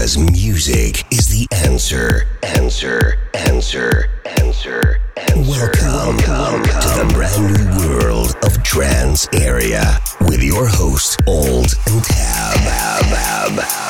Because music is the answer, answer, answer, answer, answer. Welcome, um, welcome to the um. brand new world of Trance Area with your host, Old and Tab. Tab, Tab.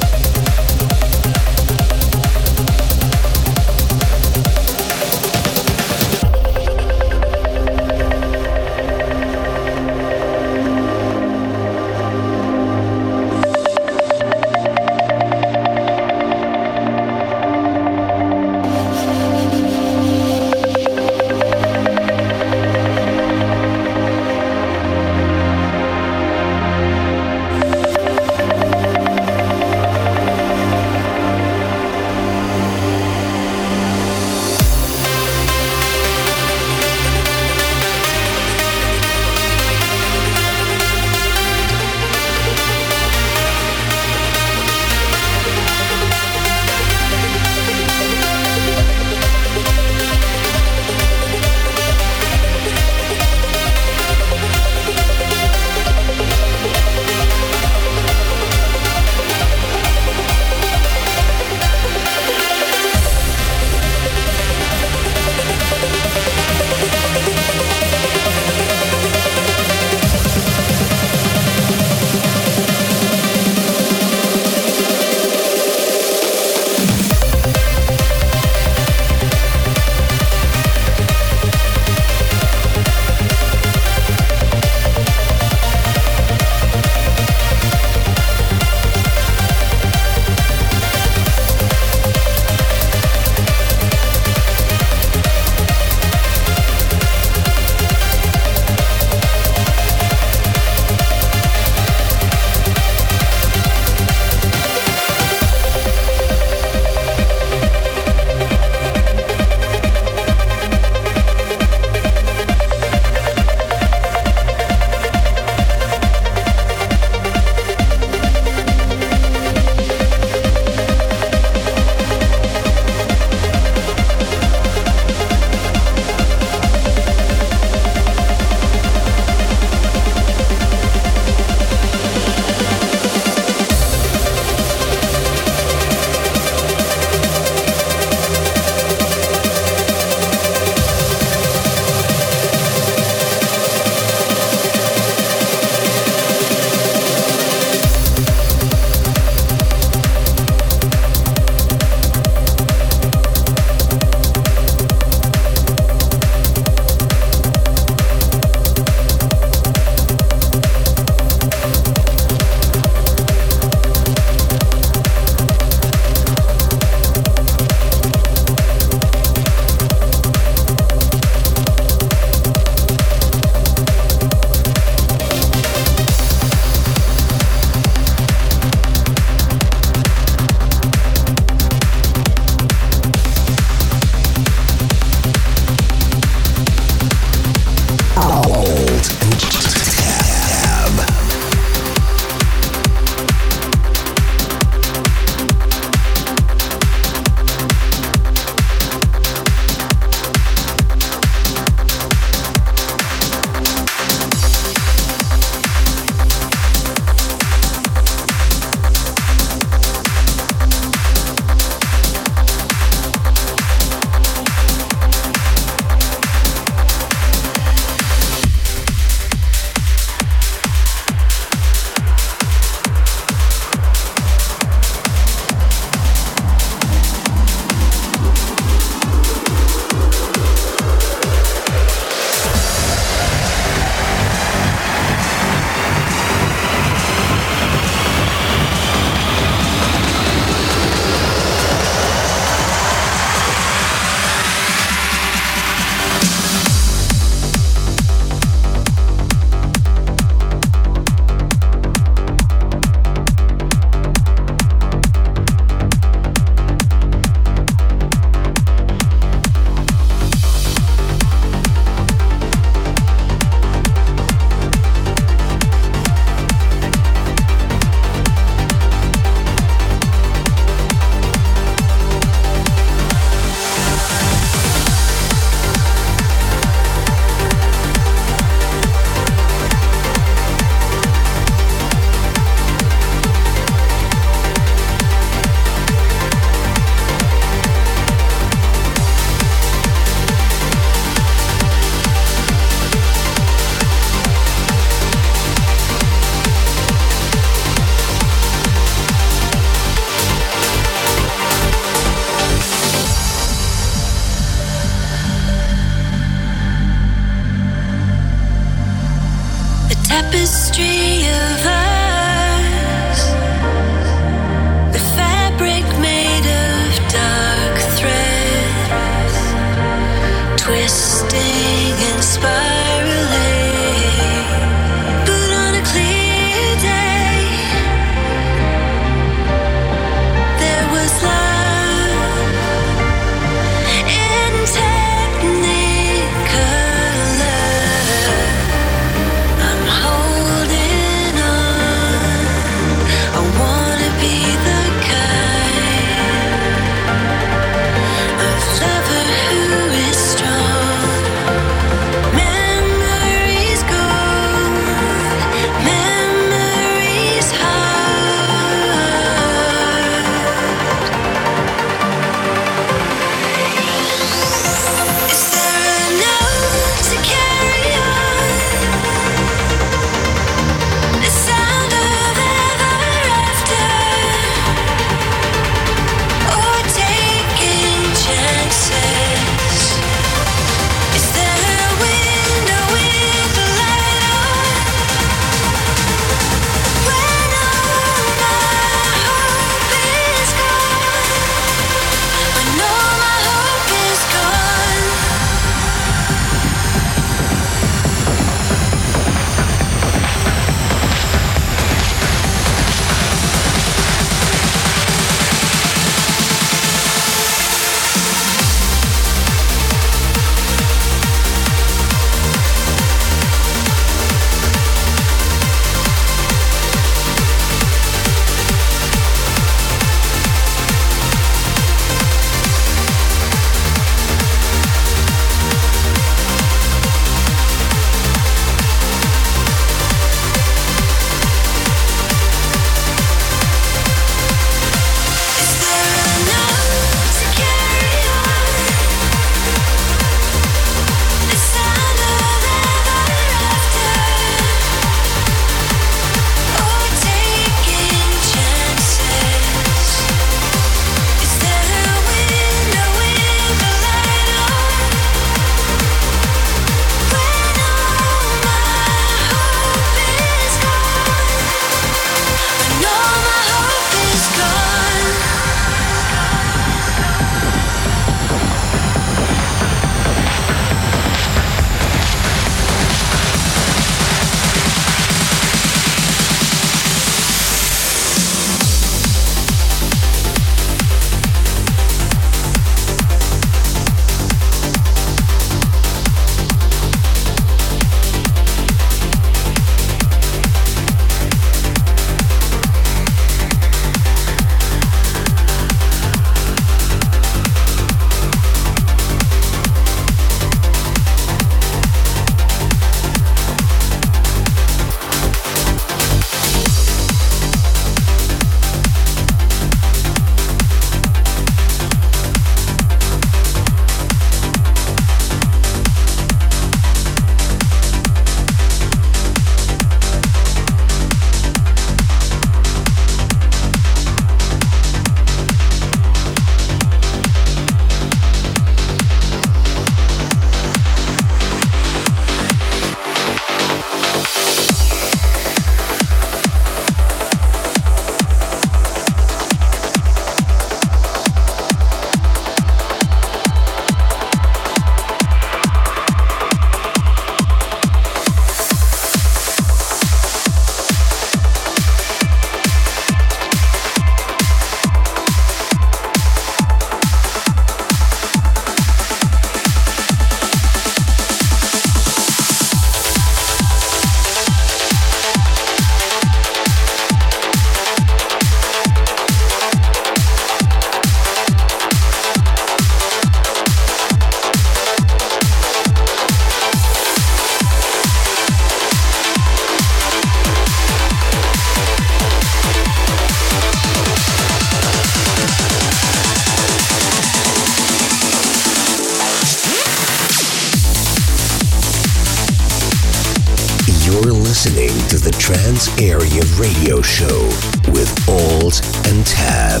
listening to the Trance Area Radio Show with Alt and Tab.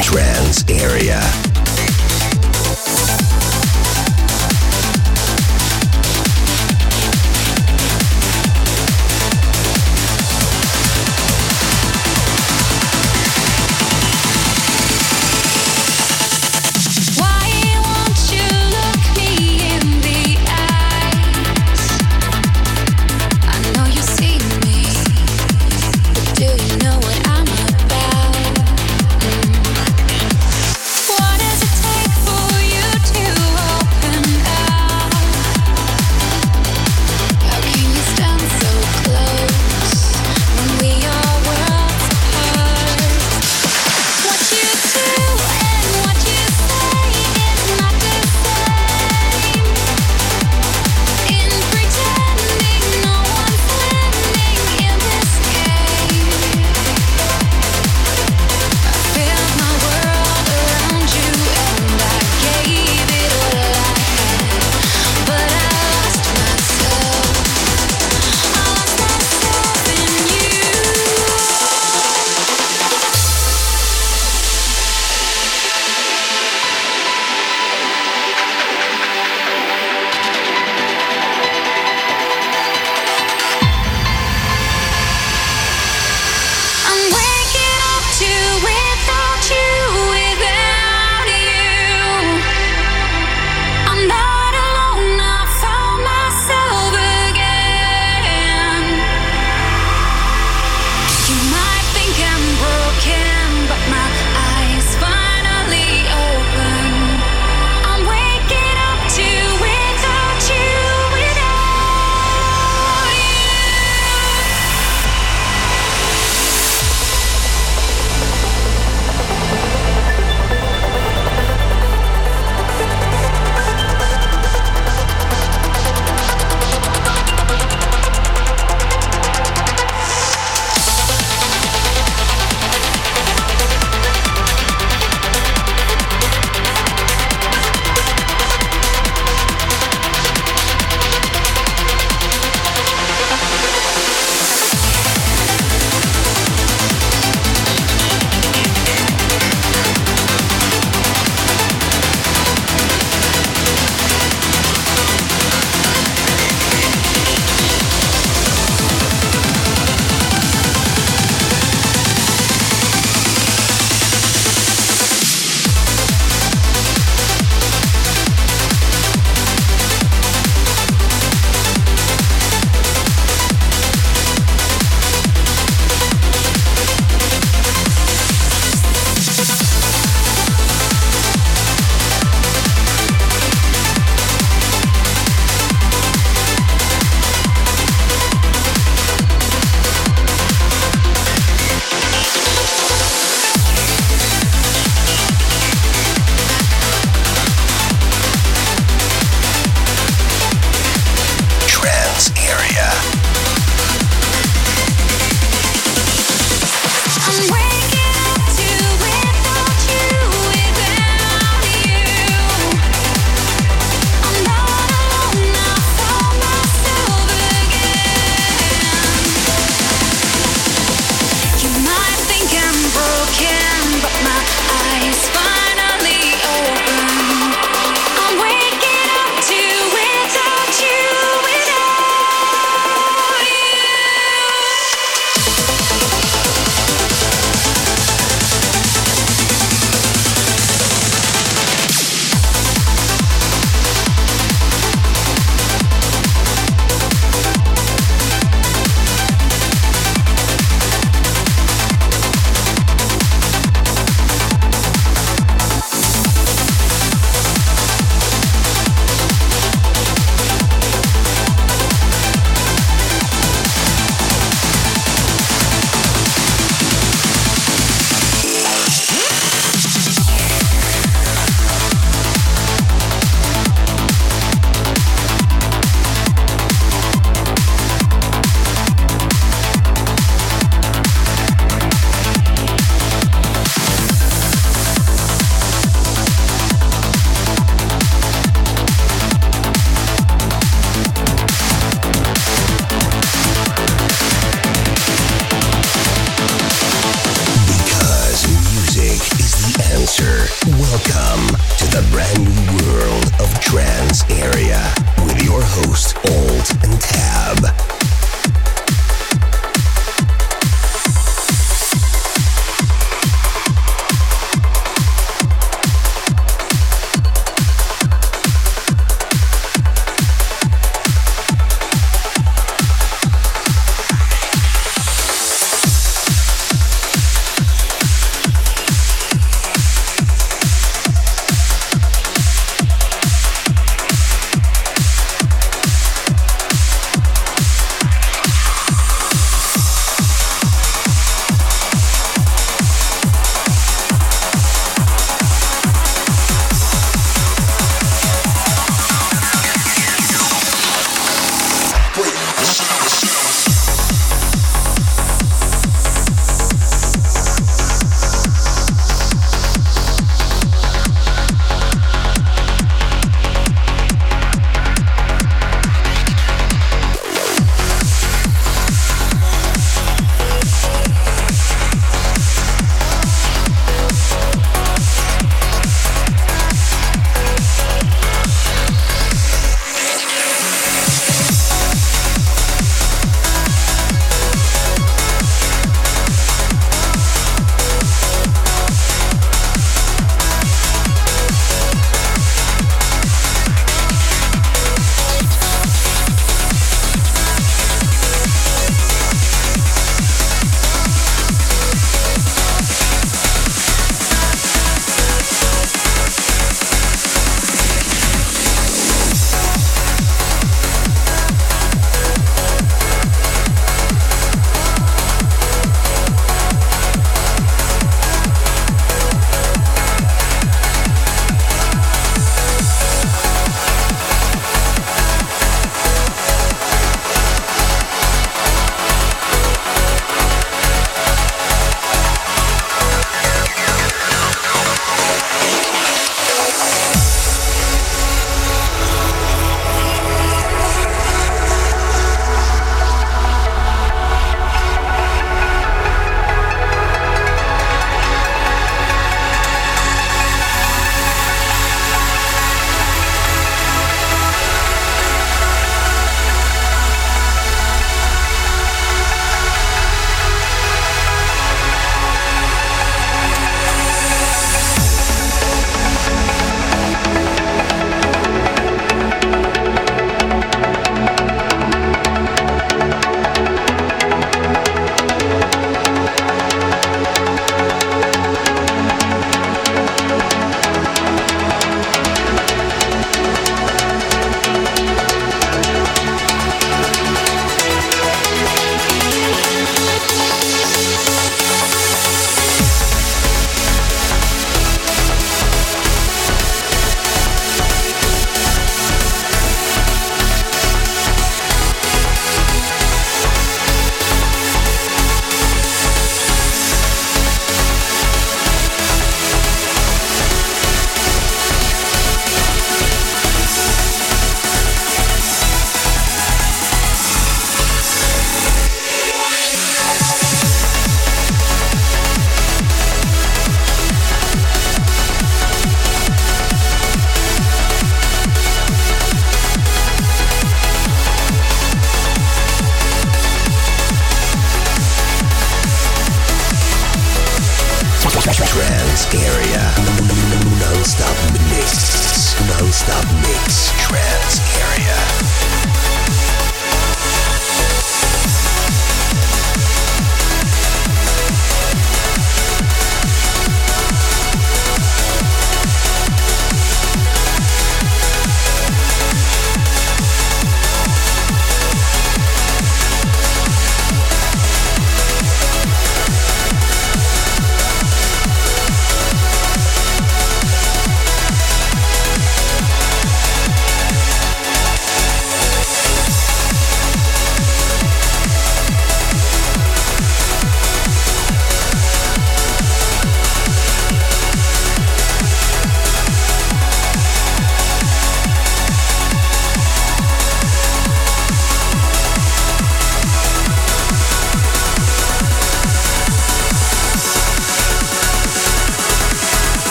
Trance Area.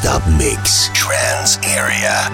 Non-stop mix. Trance Area.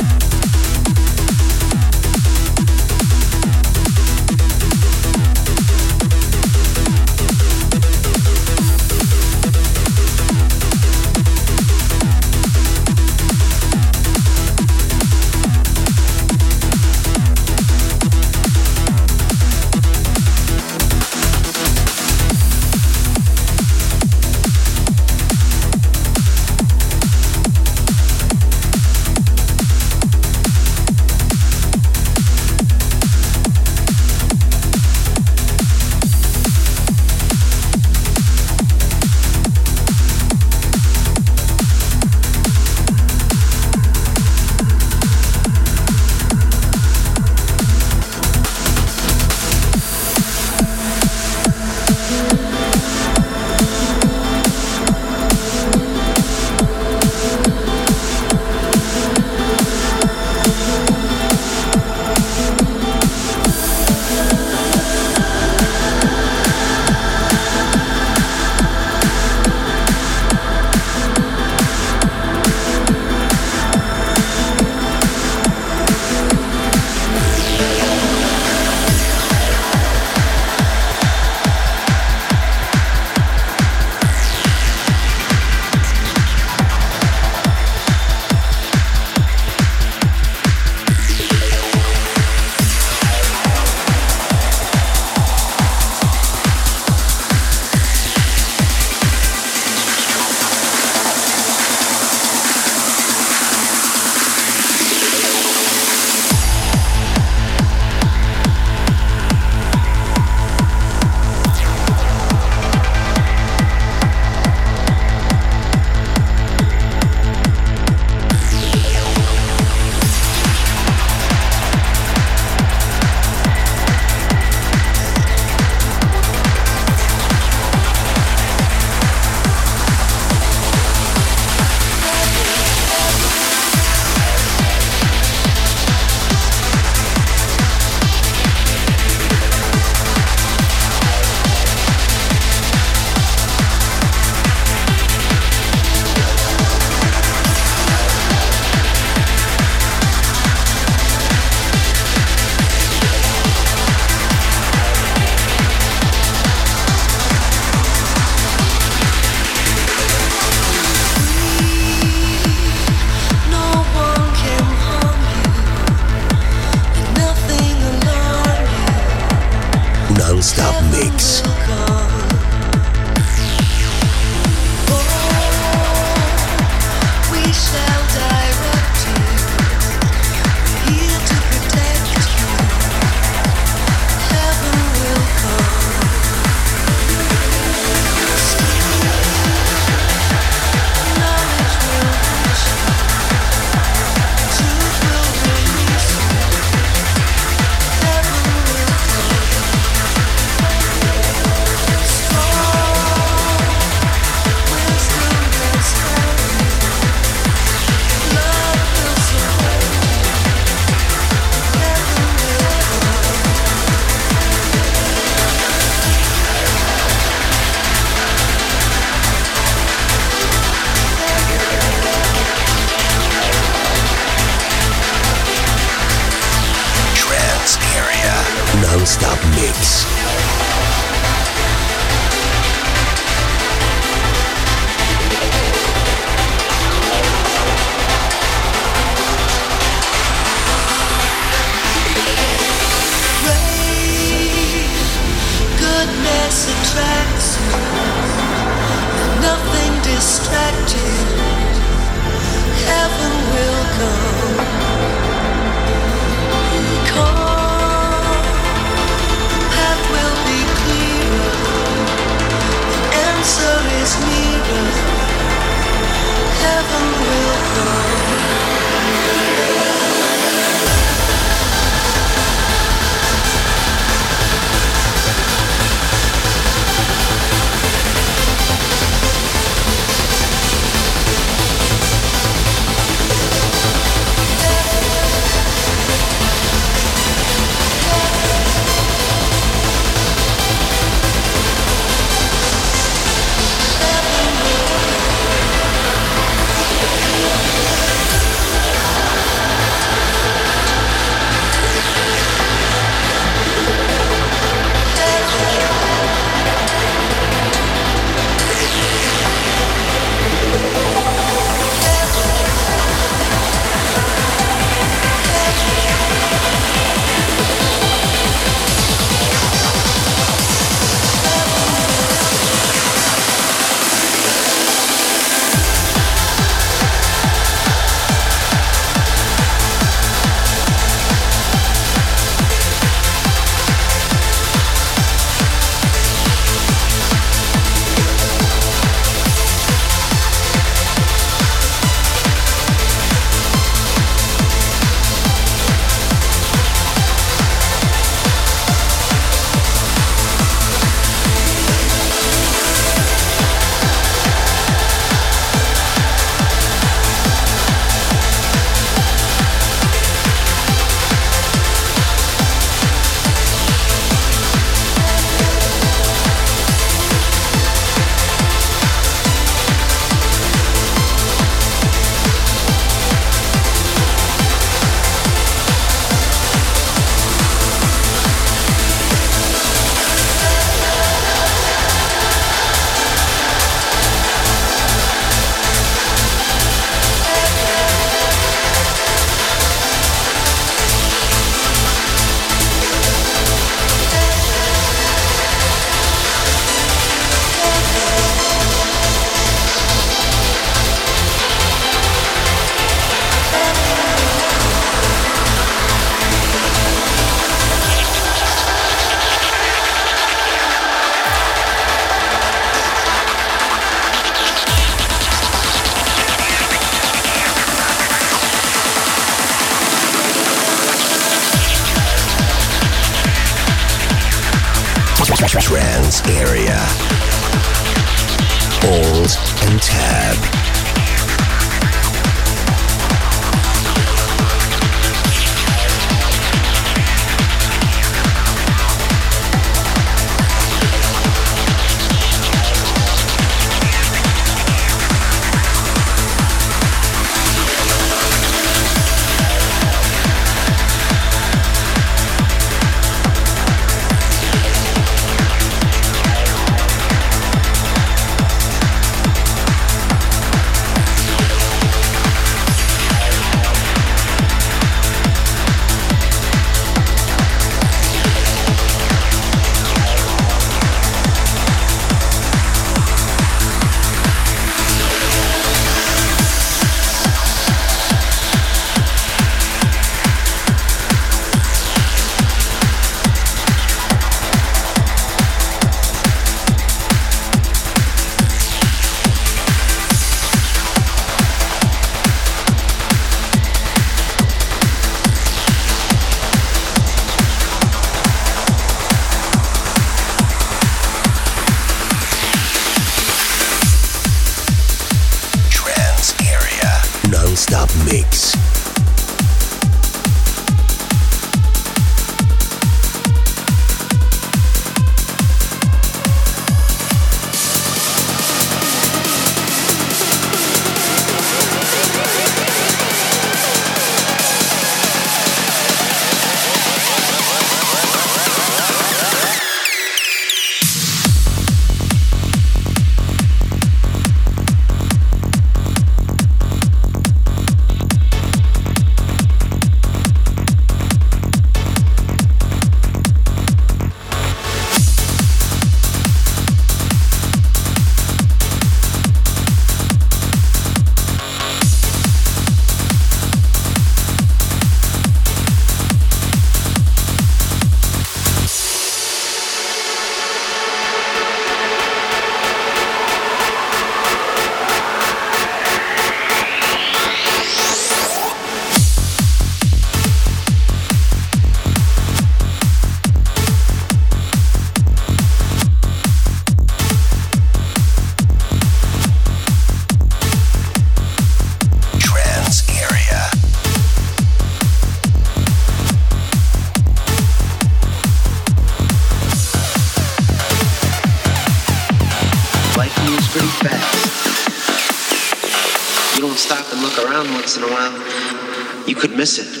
Miss it.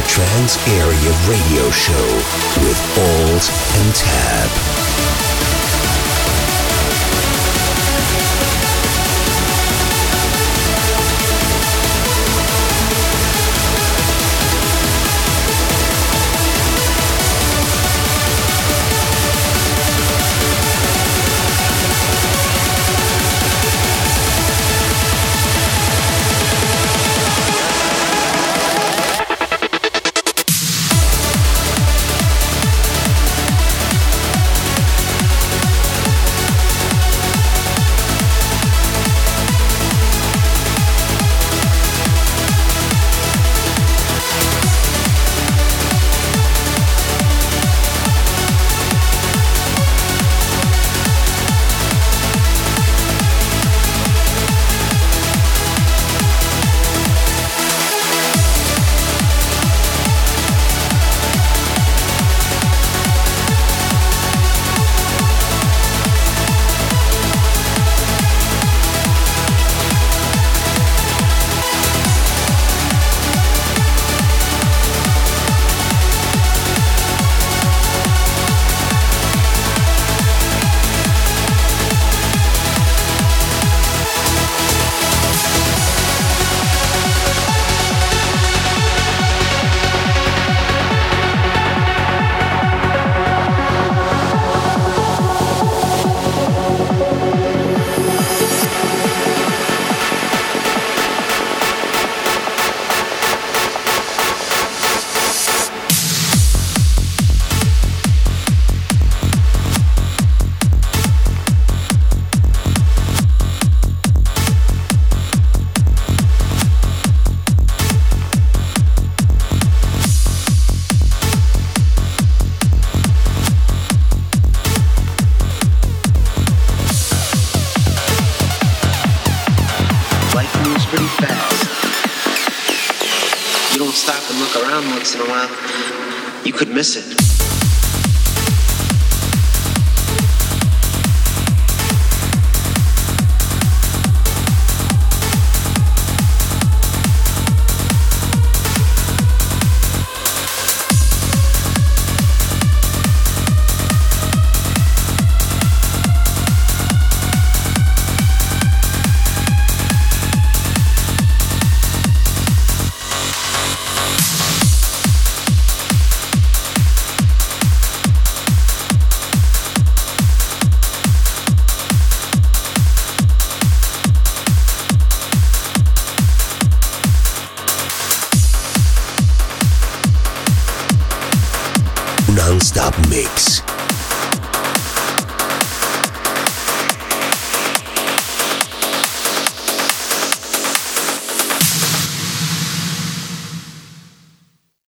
Trance Area Radio Show with Alt and Tab.